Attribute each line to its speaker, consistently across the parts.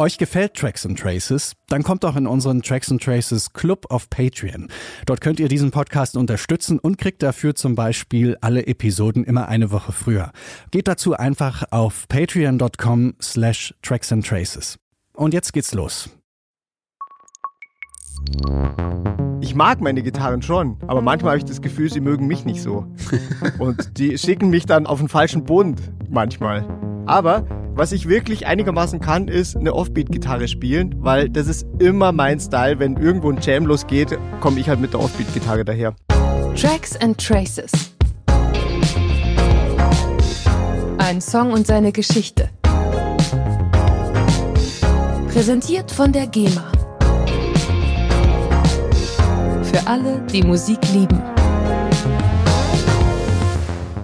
Speaker 1: Euch gefällt Tracks and Traces? Dann kommt doch in unseren Tracks and Traces Club auf Patreon. Dort könnt ihr diesen Podcast unterstützen und kriegt dafür zum Beispiel alle Episoden immer eine Woche früher. Geht dazu einfach auf patreon.com slash tracks and traces. Und jetzt geht's los.
Speaker 2: Ich mag meine Gitarren schon, aber manchmal habe ich das Gefühl, sie mögen mich nicht so. Und die schicken mich dann auf den falschen Boden manchmal. Aber was ich wirklich einigermaßen kann, ist eine Offbeat-Gitarre spielen, weil das ist immer mein Style. Wenn irgendwo ein Jam losgeht, komme ich halt mit der Offbeat-Gitarre daher.
Speaker 3: Tracks and Traces. Ein Song und seine Geschichte. Präsentiert von der GEMA. Für alle, die Musik lieben.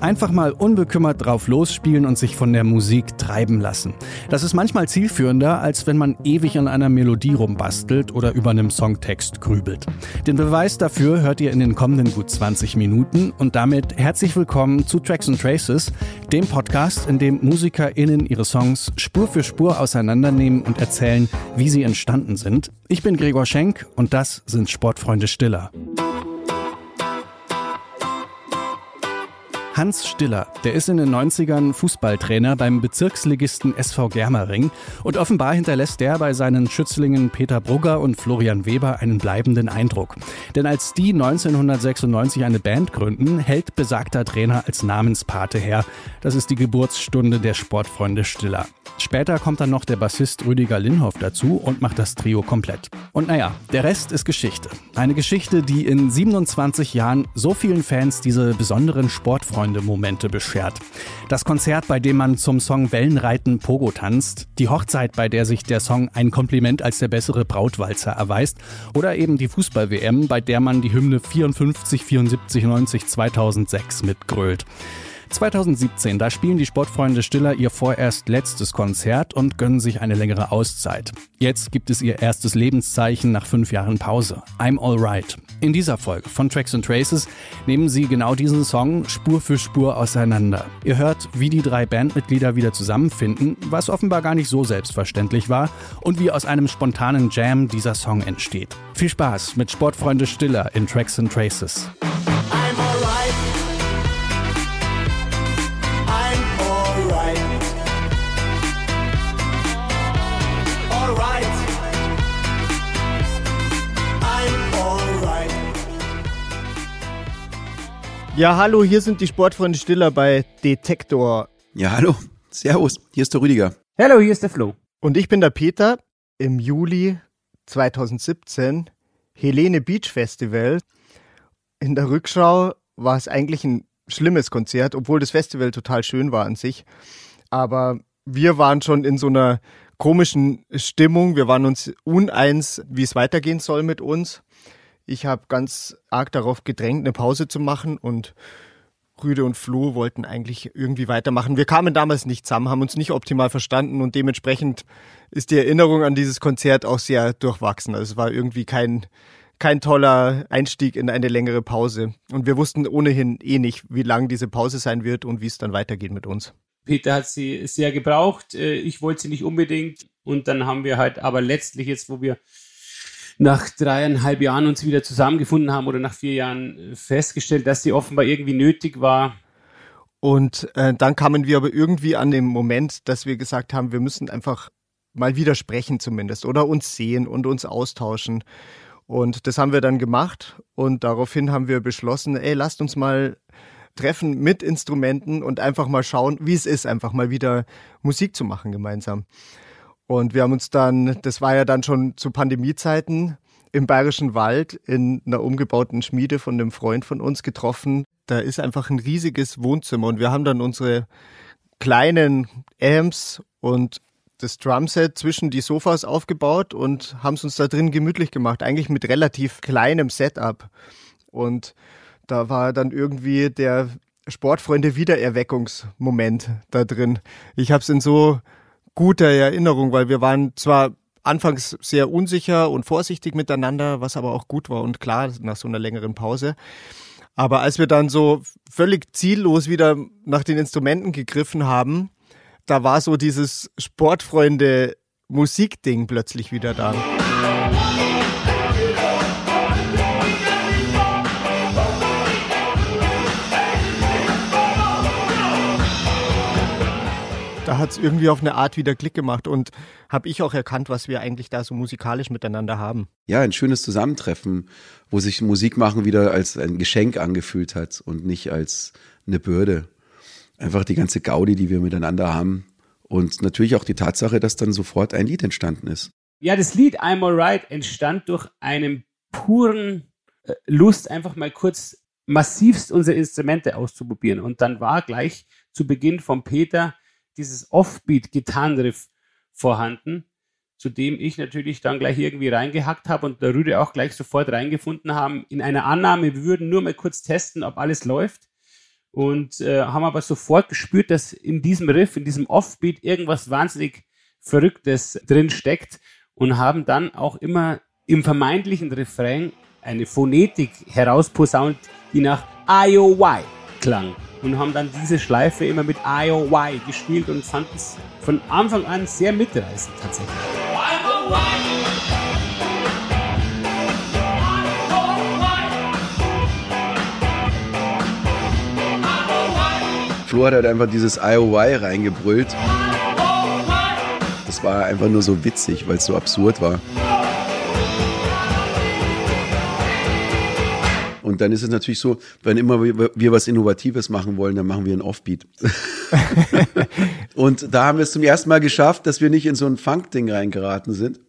Speaker 1: Einfach mal unbekümmert drauf losspielen und sich von der Musik treiben lassen. Das ist manchmal zielführender, als wenn man ewig an einer Melodie rumbastelt oder über einem Songtext grübelt. Den Beweis dafür hört ihr in den kommenden gut 20 Minuten und damit herzlich willkommen zu Tracks and Traces, dem Podcast, in dem MusikerInnen ihre Songs Spur für Spur auseinandernehmen und erzählen, wie sie entstanden sind. Ich bin Gregor Schenk und das sind Sportfreunde Stiller. Hans Stiller, der ist in den 90ern Fußballtrainer beim Bezirksligisten SV Germering und offenbar hinterlässt der bei seinen Schützlingen Peter Brugger und Florian Weber einen bleibenden Eindruck. Denn als die 1996 eine Band gründen, hält besagter Trainer als Namenspate her. Das ist die Geburtsstunde der Sportfreunde Stiller. Später kommt dann noch der Bassist Rüdiger Linhoff dazu und macht das Trio komplett. Und naja, der Rest ist Geschichte. Eine Geschichte, die in 27 Jahren so vielen Fans diese besonderen Sportfreunde-Momente beschert. Das Konzert, bei dem man zum Song Wellenreiten Pogo tanzt, die Hochzeit, bei der sich der Song ein Kompliment als der bessere Brautwalzer erweist oder eben die Fußball-WM, bei der man die Hymne 54, 74, 90, 2006 mitgrölt. 2017, da spielen die Sportfreunde Stiller ihr vorerst letztes Konzert und gönnen sich eine längere Auszeit. Jetzt gibt es ihr erstes Lebenszeichen nach fünf Jahren Pause. I'm Alright. In dieser Folge von Tracks and Traces nehmen sie genau diesen Song Spur für Spur auseinander. Ihr hört, wie die drei Bandmitglieder wieder zusammenfinden, was offenbar gar nicht so selbstverständlich war, und wie aus einem spontanen Jam dieser Song entsteht. Viel Spaß mit Sportfreunde Stiller in Tracks and Traces.
Speaker 2: Ja, hallo, hier sind die Sportfreunde Stiller bei Detektor.
Speaker 4: Ja, hallo. Servus, hier ist der Rüdiger.
Speaker 5: Hallo, hier ist der Flo.
Speaker 2: Und ich bin der Peter. Im Juli 2017 Helene Beach Festival. In der Rückschau war es eigentlich ein schlimmes Konzert, obwohl das Festival total schön war an sich. Aber wir waren schon in so einer komischen Stimmung. Wir waren uns uneins, wie es weitergehen soll mit uns. Ich habe ganz arg darauf gedrängt, eine Pause zu machen und Rüde und Flo wollten eigentlich irgendwie weitermachen. Wir kamen damals nicht zusammen, haben uns nicht optimal verstanden und dementsprechend ist die Erinnerung an dieses Konzert auch sehr durchwachsen. Also es war irgendwie kein, kein toller Einstieg in eine längere Pause. Und wir wussten ohnehin eh nicht, wie lang diese Pause sein wird und wie es dann weitergeht mit uns.
Speaker 5: Peter hat sie sehr gebraucht. Äh, ich wollte sie nicht unbedingt. Und dann haben wir halt aber letztlich jetzt, wo wir nach dreieinhalb Jahren uns wieder zusammengefunden haben oder nach vier Jahren äh, festgestellt, dass sie offenbar irgendwie nötig war.
Speaker 2: Und äh, dann kamen wir aber irgendwie an den Moment, dass wir gesagt haben, wir müssen einfach mal wieder sprechen zumindest oder uns sehen und uns austauschen. Und das haben wir dann gemacht und daraufhin haben wir beschlossen, ey, lasst uns mal treffen mit Instrumenten und einfach mal schauen, wie es ist, einfach mal wieder Musik zu machen gemeinsam. Und wir haben uns dann, das war ja dann schon zu Pandemiezeiten, im Bayerischen Wald in einer umgebauten Schmiede von einem Freund von uns getroffen. Da ist einfach ein riesiges Wohnzimmer und wir haben dann unsere kleinen Amps und das Drumset zwischen die Sofas aufgebaut und haben es uns da drin gemütlich gemacht, eigentlich mit relativ kleinem Setup. Und da war dann irgendwie der Sportfreunde Wiedererweckungsmoment da drin. Ich habe es in so gute Erinnerung, weil wir waren zwar anfangs sehr unsicher und vorsichtig miteinander, was aber auch gut war und klar nach so einer längeren Pause. Aber als wir dann so völlig ziellos wieder nach den Instrumenten gegriffen haben, da war so dieses Sportfreunde Musikding plötzlich wieder da. Da hat es irgendwie auf eine Art wieder Klick gemacht und habe ich auch erkannt, was wir eigentlich da so musikalisch miteinander haben.
Speaker 4: Ja, ein schönes Zusammentreffen, wo sich Musik machen wieder als ein Geschenk angefühlt hat und nicht als eine Bürde. Einfach die ganze Gaudi, die wir miteinander haben und natürlich auch die Tatsache, dass dann sofort ein Lied entstanden ist.
Speaker 5: Ja, das Lied I'm Alright entstand durch einen puren äh, Lust, einfach mal kurz massivst unsere Instrumente auszuprobieren. Und dann war gleich zu Beginn von Peter dieses Offbeat-Gitarrenriff vorhanden, zu dem ich natürlich dann gleich irgendwie reingehackt habe und der Rüde auch gleich sofort reingefunden haben, in einer Annahme, wir würden nur mal kurz testen, ob alles läuft. Und äh, haben aber sofort gespürt, dass in diesem Riff, in diesem Offbeat irgendwas wahnsinnig Verrücktes drin steckt und haben dann auch immer im vermeintlichen Refrain eine Phonetik herausposaunt, die nach IOY klang und haben dann diese Schleife immer mit IOY gespielt und fanden es von Anfang an sehr mitreißend tatsächlich.
Speaker 4: Flo hat halt einfach dieses IOY reingebrüllt. Das war einfach nur so witzig, weil es so absurd war. Und dann ist es natürlich so, wenn immer wir was Innovatives machen wollen, dann machen wir ein Offbeat. und da haben wir es zum ersten Mal geschafft, dass wir nicht in so ein Funk-Ding reingeraten sind.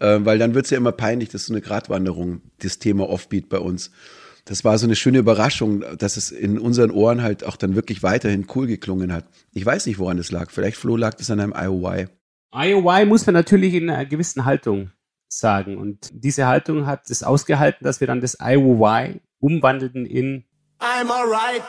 Speaker 4: Äh, weil dann wird es ja immer peinlich, das ist so eine Gratwanderung, das Thema Offbeat bei uns. Das war so eine schöne Überraschung, dass es in unseren Ohren halt auch dann wirklich weiterhin cool geklungen hat. Ich weiß nicht, woran es lag. Vielleicht, Flo, lag es an einem IOY.
Speaker 5: IOY muss man natürlich in einer gewissen Haltung sagen. Und diese Haltung hat es ausgehalten, dass wir dann das IOY umwandelten in I'm alright.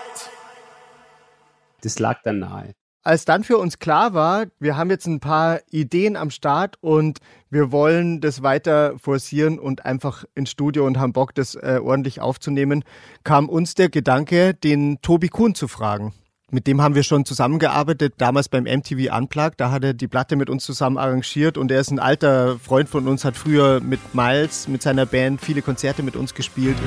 Speaker 5: Das lag dann nahe.
Speaker 2: Als dann für uns klar war, wir haben jetzt ein paar Ideen am Start und wir wollen das weiter forcieren und einfach ins Studio und haben Bock, das äh, ordentlich aufzunehmen, kam uns der Gedanke, den Tobi Kuhn zu fragen. Mit dem haben wir schon zusammengearbeitet, damals beim MTV Unplugged. Da hat er die Platte mit uns zusammen arrangiert und er ist ein alter Freund von uns, hat früher mit Miles, mit seiner Band, viele Konzerte mit uns gespielt.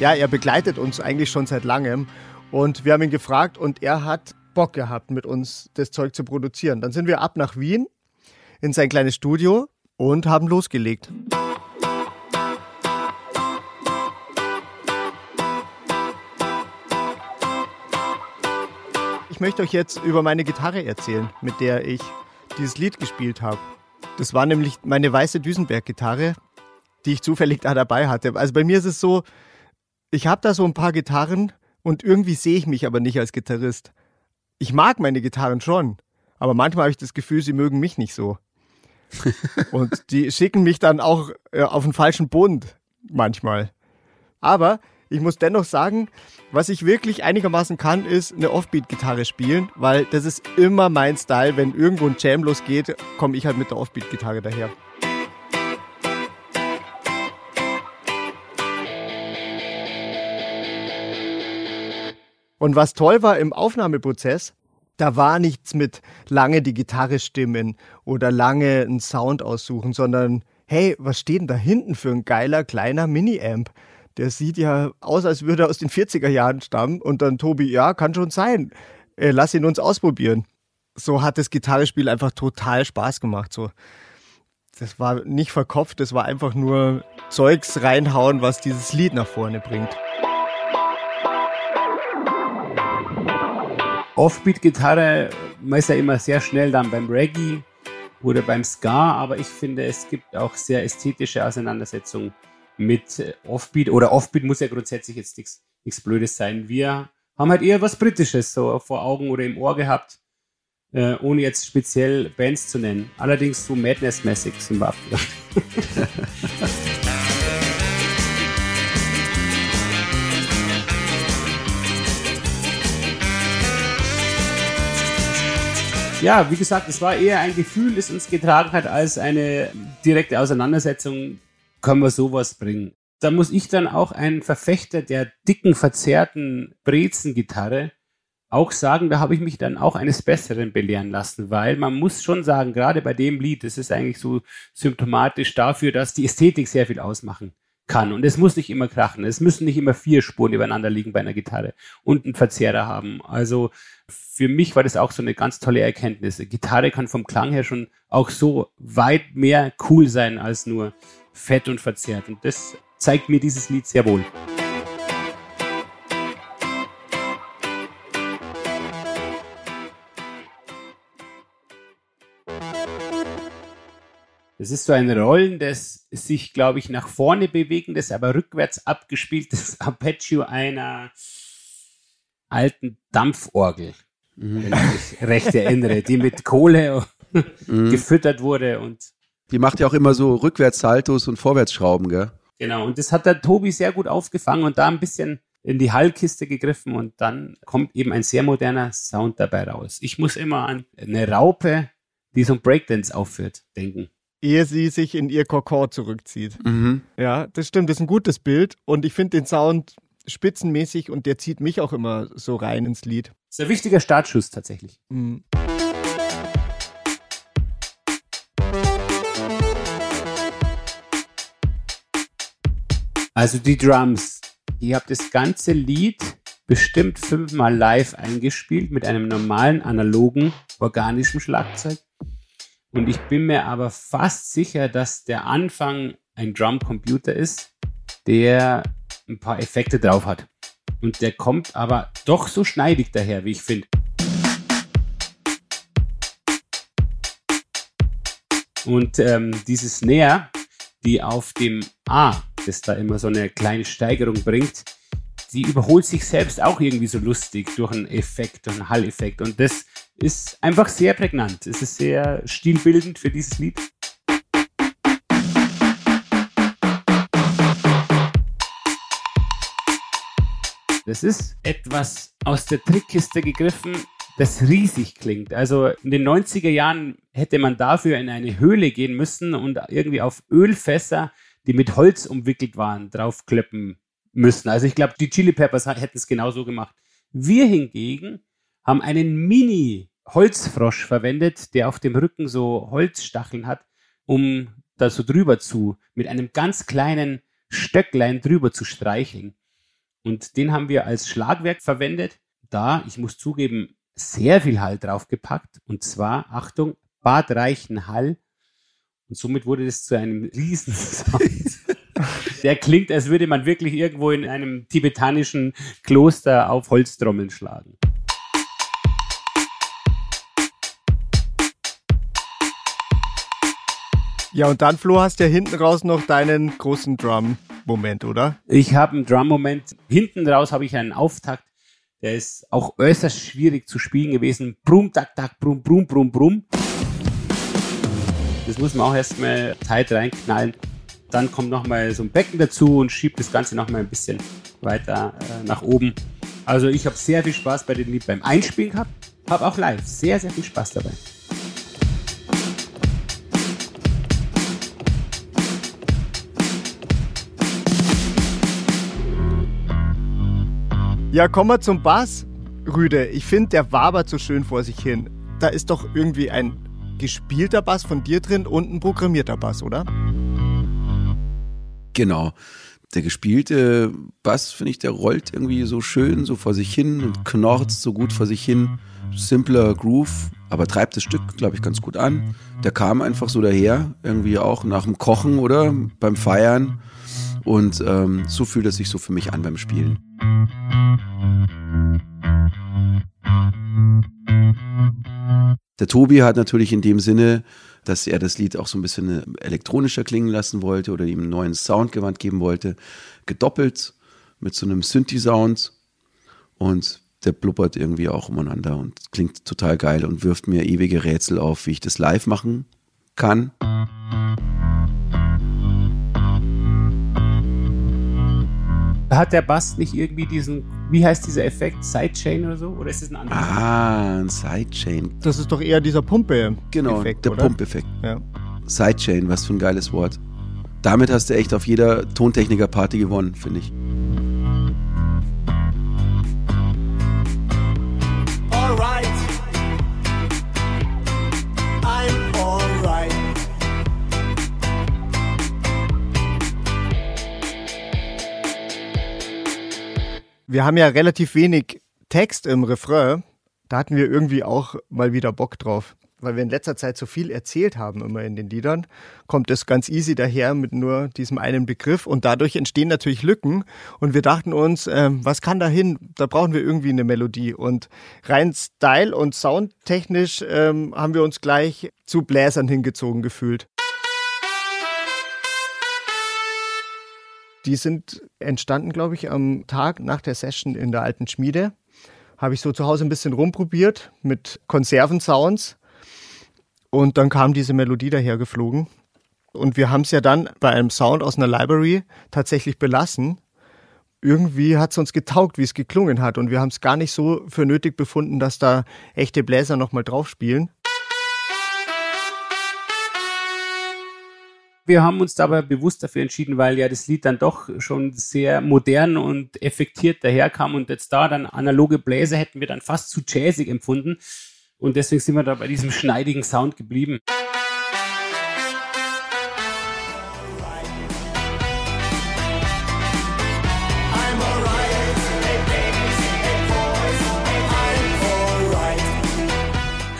Speaker 2: Ja, er begleitet uns eigentlich schon seit langem. Und wir haben ihn gefragt und er hat Bock gehabt, mit uns das Zeug zu produzieren. Dann sind wir ab nach Wien in sein kleines Studio und haben losgelegt. Ich möchte euch jetzt über meine Gitarre erzählen, mit der ich dieses Lied gespielt habe. Das war nämlich meine weiße Düsenberg-Gitarre, die ich zufällig da dabei hatte. Also bei mir ist es so, ich habe da so ein paar Gitarren und irgendwie sehe ich mich aber nicht als Gitarrist. Ich mag meine Gitarren schon, aber manchmal habe ich das Gefühl, sie mögen mich nicht so. und die schicken mich dann auch äh, auf den falschen Bund manchmal. Aber ich muss dennoch sagen, was ich wirklich einigermaßen kann, ist eine Offbeat-Gitarre spielen, weil das ist immer mein Style. Wenn irgendwo ein Jam losgeht, komme ich halt mit der Offbeat-Gitarre daher. Und was toll war im Aufnahmeprozess, da war nichts mit lange die Gitarre stimmen oder lange einen Sound aussuchen, sondern hey, was steht denn da hinten für ein geiler kleiner Mini-Amp? Der sieht ja aus, als würde er aus den 40er Jahren stammen. Und dann Tobi, ja, kann schon sein. Äh, lass ihn uns ausprobieren. So hat das Gitarrespiel einfach total Spaß gemacht. So, das war nicht verkopft, das war einfach nur Zeugs reinhauen, was dieses Lied nach vorne bringt.
Speaker 5: Offbeat-Gitarre, man ist ja immer sehr schnell dann beim Reggae oder beim Ska, aber ich finde, es gibt auch sehr ästhetische Auseinandersetzungen mit äh, Offbeat oder Offbeat muss ja grundsätzlich jetzt nichts Blödes sein. Wir haben halt eher was Britisches so vor Augen oder im Ohr gehabt, äh, ohne jetzt speziell Bands zu nennen. Allerdings so Madness-mäßig sind wir abgegangen. ja, wie gesagt, es war eher ein Gefühl, das uns getragen hat, als eine direkte Auseinandersetzung, können wir sowas bringen. Da muss ich dann auch ein Verfechter der dicken, verzerrten Brezen-Gitarre auch sagen, da habe ich mich dann auch eines Besseren belehren lassen, weil man muss schon sagen, gerade bei dem Lied, das ist eigentlich so symptomatisch dafür, dass die Ästhetik sehr viel ausmachen kann. Und es muss nicht immer krachen. Es müssen nicht immer vier Spuren übereinander liegen bei einer Gitarre und einen Verzerrer haben. Also für mich war das auch so eine ganz tolle Erkenntnis. Gitarre kann vom Klang her schon auch so weit mehr cool sein als nur fett und verzerrt. Und das zeigt mir dieses Lied sehr wohl. Das ist so ein rollendes, sich, glaube ich, nach vorne bewegendes, aber rückwärts abgespieltes Arpeggio einer alten Dampforgel, mhm. wenn ich mich recht erinnere, die mit Kohle mhm. gefüttert wurde und
Speaker 4: die macht ja auch immer so Rückwärtssaltos und Vorwärtsschrauben, gell?
Speaker 5: Genau, und das hat der Tobi sehr gut aufgefangen und da ein bisschen in die Hallkiste gegriffen und dann kommt eben ein sehr moderner Sound dabei raus. Ich muss immer an eine Raupe, die so ein Breakdance aufführt, denken
Speaker 2: ehe sie sich in ihr Kokon zurückzieht. Mhm. Ja, das stimmt, das ist ein gutes Bild und ich finde den Sound spitzenmäßig und der zieht mich auch immer so rein ins Lied.
Speaker 5: Das ist ein wichtiger Startschuss tatsächlich.
Speaker 2: Mhm.
Speaker 5: Also die Drums. Ich habe das ganze Lied bestimmt fünfmal live eingespielt mit einem normalen, analogen, organischen Schlagzeug. Und ich bin mir aber fast sicher, dass der Anfang ein Drumcomputer ist, der ein paar Effekte drauf hat. Und der kommt aber doch so schneidig daher, wie ich finde. Und ähm, diese Snare, die auf dem A, das da immer so eine kleine Steigerung bringt, die überholt sich selbst auch irgendwie so lustig durch einen Effekt, einen Hall-Effekt. Und das ist einfach sehr prägnant. Es ist sehr stilbildend für dieses Lied. Das ist etwas aus der Trickkiste gegriffen, das riesig klingt. Also in den 90er Jahren hätte man dafür in eine Höhle gehen müssen und irgendwie auf Ölfässer, die mit Holz umwickelt waren, draufklippen müssen. Also ich glaube, die Chili Peppers hätten es genauso gemacht. Wir hingegen haben einen Mini-Holzfrosch verwendet, der auf dem Rücken so Holzstacheln hat, um da so drüber zu, mit einem ganz kleinen Stöcklein drüber zu streicheln. Und den haben wir als Schlagwerk verwendet. Da, ich muss zugeben, sehr viel Hall draufgepackt. Und zwar, Achtung, badreichen Hall. Und somit wurde das zu einem Riesensound. Der klingt, als würde man wirklich irgendwo in einem tibetanischen Kloster auf Holztrommeln schlagen.
Speaker 2: Ja, und dann, Flo, hast du ja hinten raus noch deinen großen Drum-Moment, oder?
Speaker 5: Ich habe einen Drum-Moment. Hinten raus habe ich einen Auftakt. Der ist auch äußerst schwierig zu spielen gewesen. Brum, tak, tak, brum, brum, brum, brum. Das muss man auch erstmal tight reinknallen. Dann kommt nochmal so ein Becken dazu und schiebt das Ganze nochmal ein bisschen weiter äh, nach oben. Also ich habe sehr viel Spaß bei dem Lied beim Einspielen gehabt, habe auch live sehr, sehr viel Spaß dabei.
Speaker 2: Ja, kommen wir zum Bass. Rüde, ich finde, der wabert so schön vor sich hin. Da ist doch irgendwie ein gespielter Bass von dir drin und ein programmierter Bass, oder?
Speaker 4: Genau. Der gespielte Bass, finde ich, der rollt irgendwie so schön so vor sich hin und knorzt so gut vor sich hin. Simpler Groove, aber treibt das Stück, glaube ich, ganz gut an. Der kam einfach so daher, irgendwie auch nach dem Kochen oder beim Feiern. Und ähm, so fühlt es sich so für mich an beim Spielen. Der Tobi hat natürlich in dem Sinne dass er das Lied auch so ein bisschen äh, elektronischer klingen lassen wollte oder ihm einen neuen Soundgewand geben wollte, gedoppelt mit so einem Synthi-Sound und der blubbert irgendwie auch umeinander und klingt total geil und wirft mir ewige Rätsel auf, wie ich das live machen kann.
Speaker 5: Hat der Bass nicht irgendwie diesen, wie heißt dieser Effekt, Sidechain oder so? Oder ist es ein anderer?
Speaker 4: Ah, ein Sidechain.
Speaker 2: Das ist doch eher dieser Pumpe.
Speaker 4: Genau,
Speaker 2: Effekt,
Speaker 4: der? Pumpeffekt.
Speaker 2: Ja.
Speaker 4: Sidechain, was für ein geiles Wort. Damit hast du echt auf jeder Tontechniker-Party gewonnen, finde ich.
Speaker 2: Wir haben ja relativ wenig Text im Refrain. Da hatten wir irgendwie auch mal wieder Bock drauf. Weil wir in letzter Zeit so viel erzählt haben, immer in den Liedern, kommt es ganz easy daher mit nur diesem einen Begriff und dadurch entstehen natürlich Lücken. Und wir dachten uns, ähm, was kann da hin? Da brauchen wir irgendwie eine Melodie. Und rein Style- und Soundtechnisch ähm, haben wir uns gleich zu Bläsern hingezogen gefühlt. Die sind entstanden, glaube ich, am Tag nach der Session in der alten Schmiede. Habe ich so zu Hause ein bisschen rumprobiert mit Konservensounds. Und dann kam diese Melodie dahergeflogen. Und wir haben es ja dann bei einem Sound aus einer Library tatsächlich belassen. Irgendwie hat es uns getaugt, wie es geklungen hat. Und wir haben es gar nicht so für nötig befunden, dass da echte Bläser nochmal drauf spielen.
Speaker 5: Wir haben uns dabei bewusst dafür entschieden, weil ja das Lied dann doch schon sehr modern und effektiert daherkam und jetzt da dann analoge Bläser hätten wir dann fast zu jazzig empfunden. Und deswegen sind wir da bei diesem schneidigen Sound geblieben.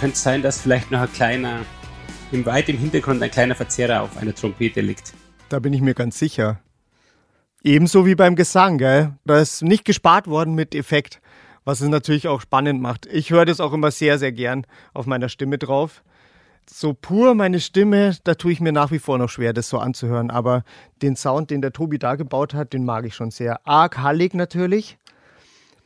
Speaker 5: Könnte sein, dass vielleicht noch ein kleiner, im weit im Hintergrund ein kleiner Verzerrer auf einer Trompete liegt.
Speaker 2: Da bin ich mir ganz sicher. Ebenso wie beim Gesang, gell? Da ist nicht gespart worden mit Effekt, was es natürlich auch spannend macht. Ich höre das auch immer sehr, sehr gern auf meiner Stimme drauf. So pur meine Stimme, da tue ich mir nach wie vor noch schwer, das so anzuhören. Aber den Sound, den der Tobi da gebaut hat, den mag ich schon sehr. Arg hallig natürlich,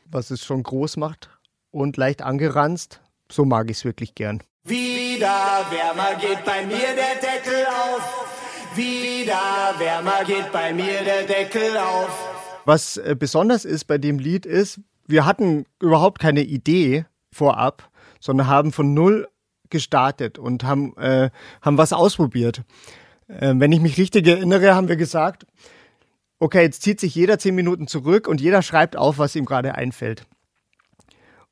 Speaker 2: was es schon groß macht und leicht angeranzt. So mag ich es wirklich gern.
Speaker 6: Wieder wärmer geht bei mir der Deckel auf. Wieder wärmer geht bei mir der Deckel auf.
Speaker 2: Was äh, besonders ist bei dem Lied ist, wir hatten überhaupt keine Idee vorab, sondern haben von null gestartet und haben, äh, haben was ausprobiert. Äh, wenn ich mich richtig erinnere, haben wir gesagt, okay, jetzt zieht sich jeder zehn Minuten zurück und jeder schreibt auf, was ihm gerade einfällt.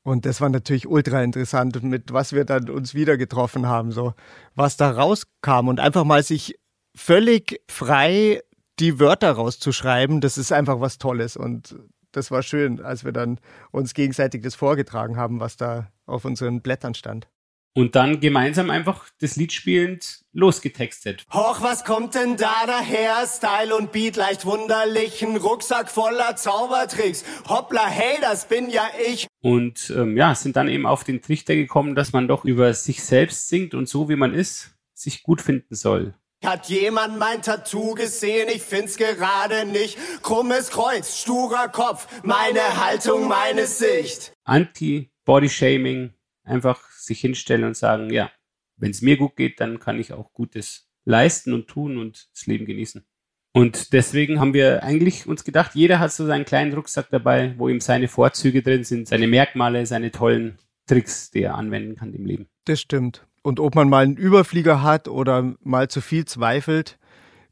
Speaker 2: Und das war natürlich ultra interessant, mit was wir dann uns wieder getroffen haben, so was da rauskam und einfach mal sich völlig frei die Wörter rauszuschreiben, das ist einfach was Tolles und das war schön, als wir dann uns gegenseitig das vorgetragen haben, was da auf unseren Blättern stand.
Speaker 5: Und dann gemeinsam einfach das Lied spielend losgetextet.
Speaker 6: Hoch, was kommt denn da daher? Style und Beat leicht wunderlich. Ein Rucksack voller Zaubertricks. Hoppla, hey, das bin ja ich.
Speaker 5: Und ähm, ja, sind dann eben auf den Trichter gekommen, dass man doch über sich selbst singt und so wie man ist, sich gut finden soll.
Speaker 6: Hat jemand mein Tattoo gesehen? Ich find's gerade nicht. Krummes Kreuz, sturer Kopf, meine Haltung, meine Sicht.
Speaker 5: Anti-Body-Shaming, einfach sich hinstellen und sagen, ja, wenn es mir gut geht, dann kann ich auch Gutes leisten und tun und das Leben genießen. Und deswegen haben wir eigentlich uns gedacht, jeder hat so seinen kleinen Rucksack dabei, wo ihm seine Vorzüge drin sind, seine Merkmale, seine tollen Tricks, die er anwenden kann im Leben.
Speaker 2: Das stimmt. Und ob man mal einen Überflieger hat oder mal zu viel zweifelt,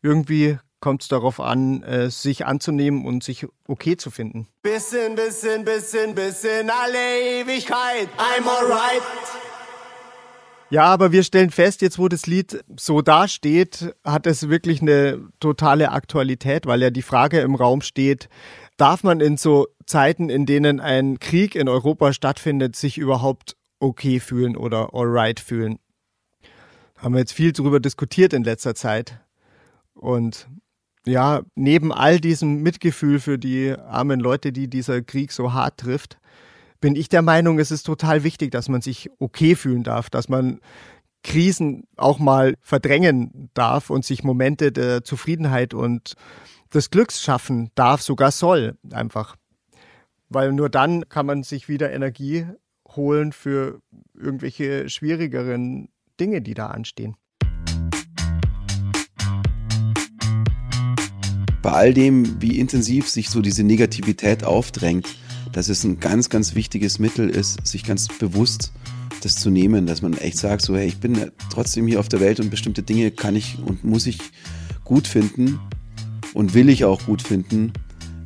Speaker 2: irgendwie kommt es darauf an, äh, sich anzunehmen und sich okay zu finden.
Speaker 6: Bisschen, bisschen, bisschen, bisschen alle Ewigkeit. I'm alright.
Speaker 2: Ja, aber wir stellen fest, jetzt wo das Lied so dasteht, hat es wirklich eine totale Aktualität, weil ja die Frage im Raum steht, darf man in so Zeiten, in denen ein Krieg in Europa stattfindet, sich überhaupt okay fühlen oder alright fühlen? Haben wir jetzt viel darüber diskutiert in letzter Zeit. Und ja, neben all diesem Mitgefühl für die armen Leute, die dieser Krieg so hart trifft, bin ich der Meinung, es ist total wichtig, dass man sich okay fühlen darf, dass man Krisen auch mal verdrängen darf und sich Momente der Zufriedenheit und des Glücks schaffen darf, sogar soll, einfach. Weil nur dann kann man sich wieder Energie holen für irgendwelche schwierigeren Dinge, die da anstehen.
Speaker 4: bei all dem, wie intensiv sich so diese Negativität aufdrängt, dass es ein ganz, ganz wichtiges Mittel ist, sich ganz bewusst das zu nehmen, dass man echt sagt, so, hey, ich bin trotzdem hier auf der Welt und bestimmte Dinge kann ich und muss ich gut finden und will ich auch gut finden.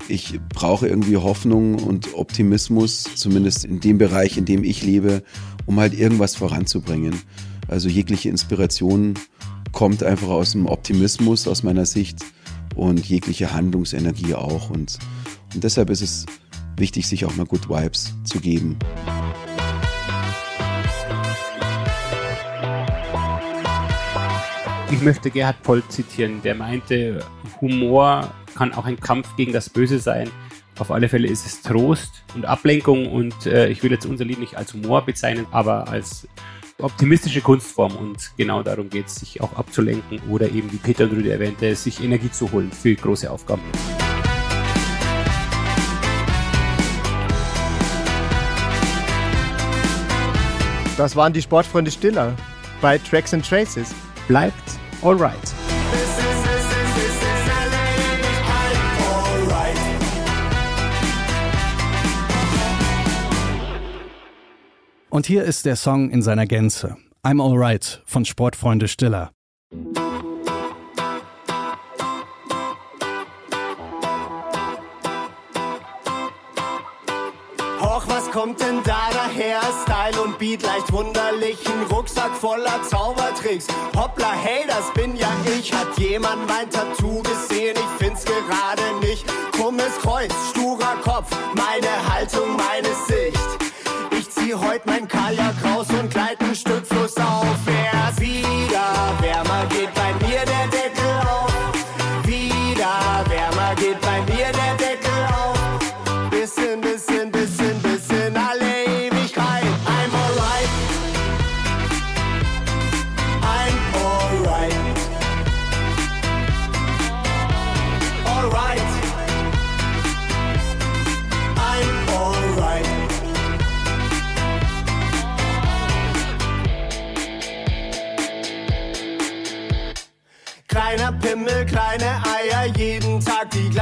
Speaker 4: Ich brauche irgendwie Hoffnung und Optimismus, zumindest in dem Bereich, in dem ich lebe, um halt irgendwas voranzubringen. Also jegliche Inspiration kommt einfach aus dem Optimismus aus meiner Sicht und jegliche Handlungsenergie auch. Und, und deshalb ist es wichtig, sich auch mal Good Vibes zu geben.
Speaker 5: Ich möchte Gerhard Polt zitieren, der meinte, Humor kann auch ein Kampf gegen das Böse sein. Auf alle Fälle ist es Trost und Ablenkung und äh, ich will jetzt unser Lied nicht als Humor bezeichnen, aber als optimistische Kunstform und genau darum geht es, sich auch abzulenken oder eben, wie Peter und Rüde erwähnte, sich Energie zu holen für große Aufgaben.
Speaker 2: Das waren die Sportfreunde Stiller bei Tracks and Traces.
Speaker 5: Bleibt alright.
Speaker 1: Und hier ist der Song in seiner Gänze. I'm Alright von Sportfreunde Stiller.
Speaker 6: Kommt denn da daher? Style und Beat leicht wunderlich. Ein Rucksack voller Zaubertricks. Hoppla, hey, das bin ja ich. Hat jemand mein Tattoo gesehen? Ich find's gerade nicht. Krummes Kreuz, sturer Kopf. Meine Haltung, meine Sicht. Ich zieh heut mein Kajak raus und gleit ein Stück flussaufwärts. Wieder wärmer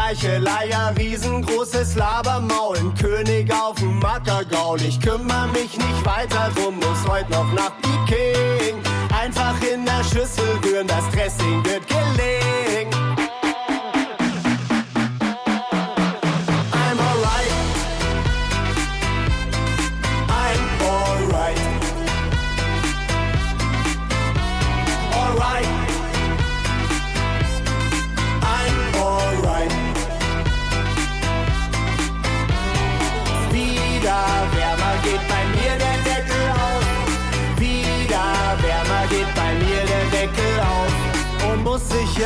Speaker 6: Leier. Riesengroßes Labermaul, König auf dem Mackergaul. Ich kümmere mich nicht weiter drum, muss heute noch nach Peking. Einfach in der Schüssel rühren, das Dressing wird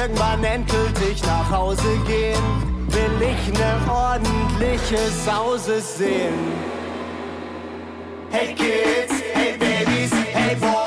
Speaker 6: irgendwann endgültig nach Hause gehen, will ich ne ordentliche Sause sehen. Hey Kids, hey Babies, hey Boys,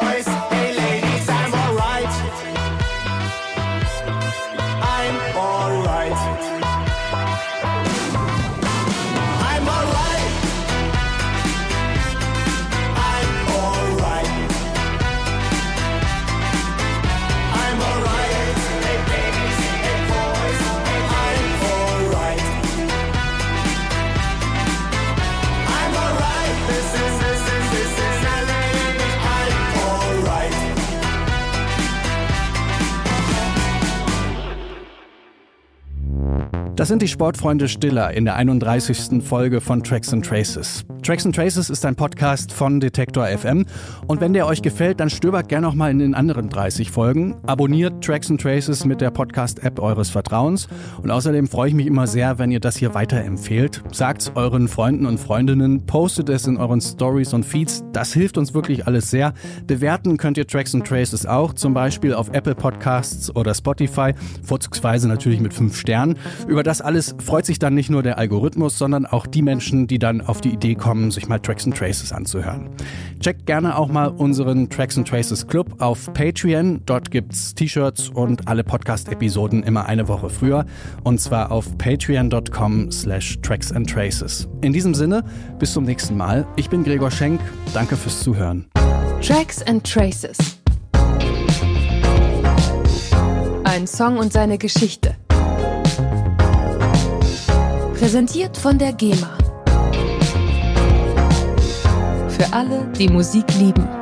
Speaker 1: Das sind die Sportfreunde Stiller in der 31. Folge von Tracks and Traces. Tracks and Traces ist ein Podcast von Detektor FM und wenn der euch gefällt, dann stöbert gerne noch mal in den anderen 30 Folgen. Abonniert Tracks and Traces mit der Podcast-App eures Vertrauens und außerdem freue ich mich immer sehr, wenn ihr das hier weiterempfehlt. Sagt's euren Freunden und Freundinnen, postet es in euren Stories und Feeds. Das hilft uns wirklich alles sehr. Bewerten könnt ihr Tracks and Traces auch, zum Beispiel auf Apple Podcasts oder Spotify, vorzugsweise natürlich mit 5 Sternen. Über das alles freut sich dann nicht nur der Algorithmus, sondern auch die Menschen, die dann auf die Idee kommen, sich mal Tracks and Traces anzuhören. Checkt gerne auch mal unseren Tracks and Traces Club auf Patreon. Dort gibt's T-Shirts und alle Podcast-Episoden immer eine Woche früher. Und zwar auf patreon.com slash tracks and traces. In diesem Sinne, bis zum nächsten Mal. Ich bin Gregor Schenk. Danke fürs Zuhören.
Speaker 3: Tracks and Traces. Ein Song und seine Geschichte. Präsentiert von der GEMA. Für alle, die Musik lieben.